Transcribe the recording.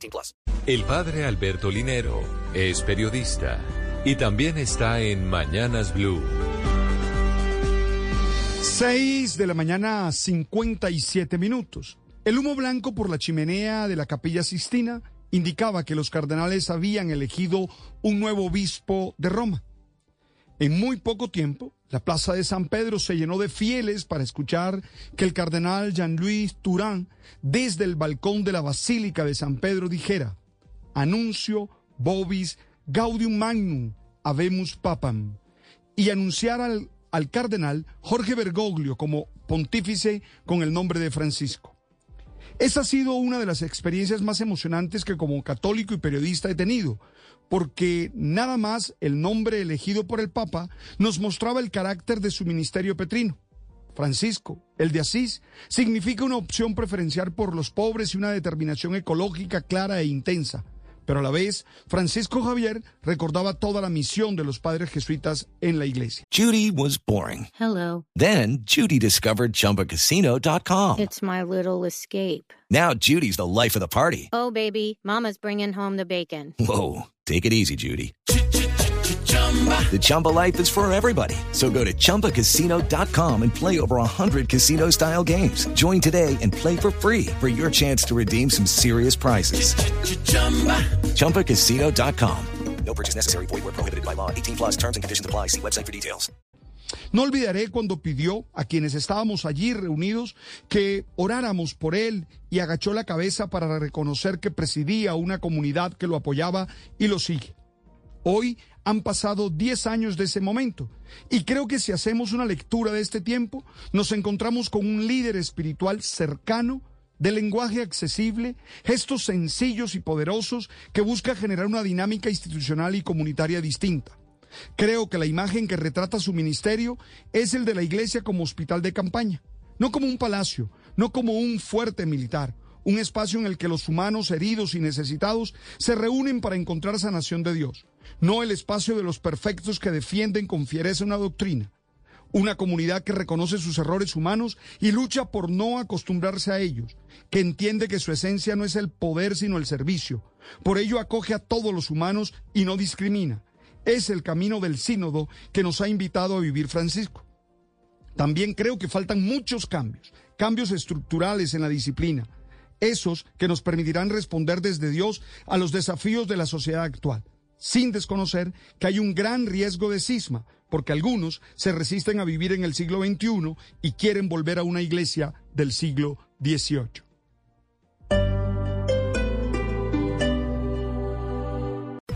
18 plus. El padre Alberto Linero es periodista y también está en Mañanas Blue. 6 de la mañana, 57 minutos. El humo blanco por la chimenea de la capilla Sistina indicaba que los cardenales habían elegido un nuevo obispo de Roma. En muy poco tiempo, la plaza de San Pedro se llenó de fieles para escuchar que el cardenal Jean-Louis Turán, desde el balcón de la Basílica de San Pedro, dijera: Anuncio Bobis Gaudium Magnum Habemus Papam, y anunciara al, al cardenal Jorge Bergoglio como pontífice con el nombre de Francisco. Esa ha sido una de las experiencias más emocionantes que como católico y periodista he tenido, porque nada más el nombre elegido por el Papa nos mostraba el carácter de su ministerio petrino. Francisco, el de Asís, significa una opción preferencial por los pobres y una determinación ecológica clara e intensa. Pero a la vez, Francisco Javier recordaba toda la misión de los padres jesuitas en la iglesia. Judy was boring. Hello. Then Judy discovered ChumbaCasino.com. It's my little escape. Now Judy's the life of the party. Oh, baby, Mama's bringing home the bacon. Whoa, take it easy, Judy. The Chumba life is for everybody. So go to ChumbaCasino.com and play over 100 casino style games. Join today and play for free for your chance to redeem some serious prizes. ChumbaCasino.com. No purchase necessary. Void were prohibited by law. 18 plus terms and conditions apply. See website for details. No olvidaré cuando pidió a quienes estábamos allí reunidos que oráramos por él y agachó la cabeza para reconocer que presidía una comunidad que lo apoyaba y lo sigue. Hoy han pasado 10 años de ese momento. Y creo que si hacemos una lectura de este tiempo nos encontramos con un líder espiritual cercano, de lenguaje accesible, gestos sencillos y poderosos que busca generar una dinámica institucional y comunitaria distinta. Creo que la imagen que retrata su ministerio es el de la iglesia como hospital de campaña, no como un palacio, no como un fuerte militar, un espacio en el que los humanos heridos y necesitados se reúnen para encontrar sanación de Dios, no el espacio de los perfectos que defienden con fiereza una doctrina. Una comunidad que reconoce sus errores humanos y lucha por no acostumbrarse a ellos, que entiende que su esencia no es el poder sino el servicio. Por ello acoge a todos los humanos y no discrimina. Es el camino del sínodo que nos ha invitado a vivir Francisco. También creo que faltan muchos cambios, cambios estructurales en la disciplina, esos que nos permitirán responder desde Dios a los desafíos de la sociedad actual, sin desconocer que hay un gran riesgo de cisma, porque algunos se resisten a vivir en el siglo XXI y quieren volver a una iglesia del siglo XVIII.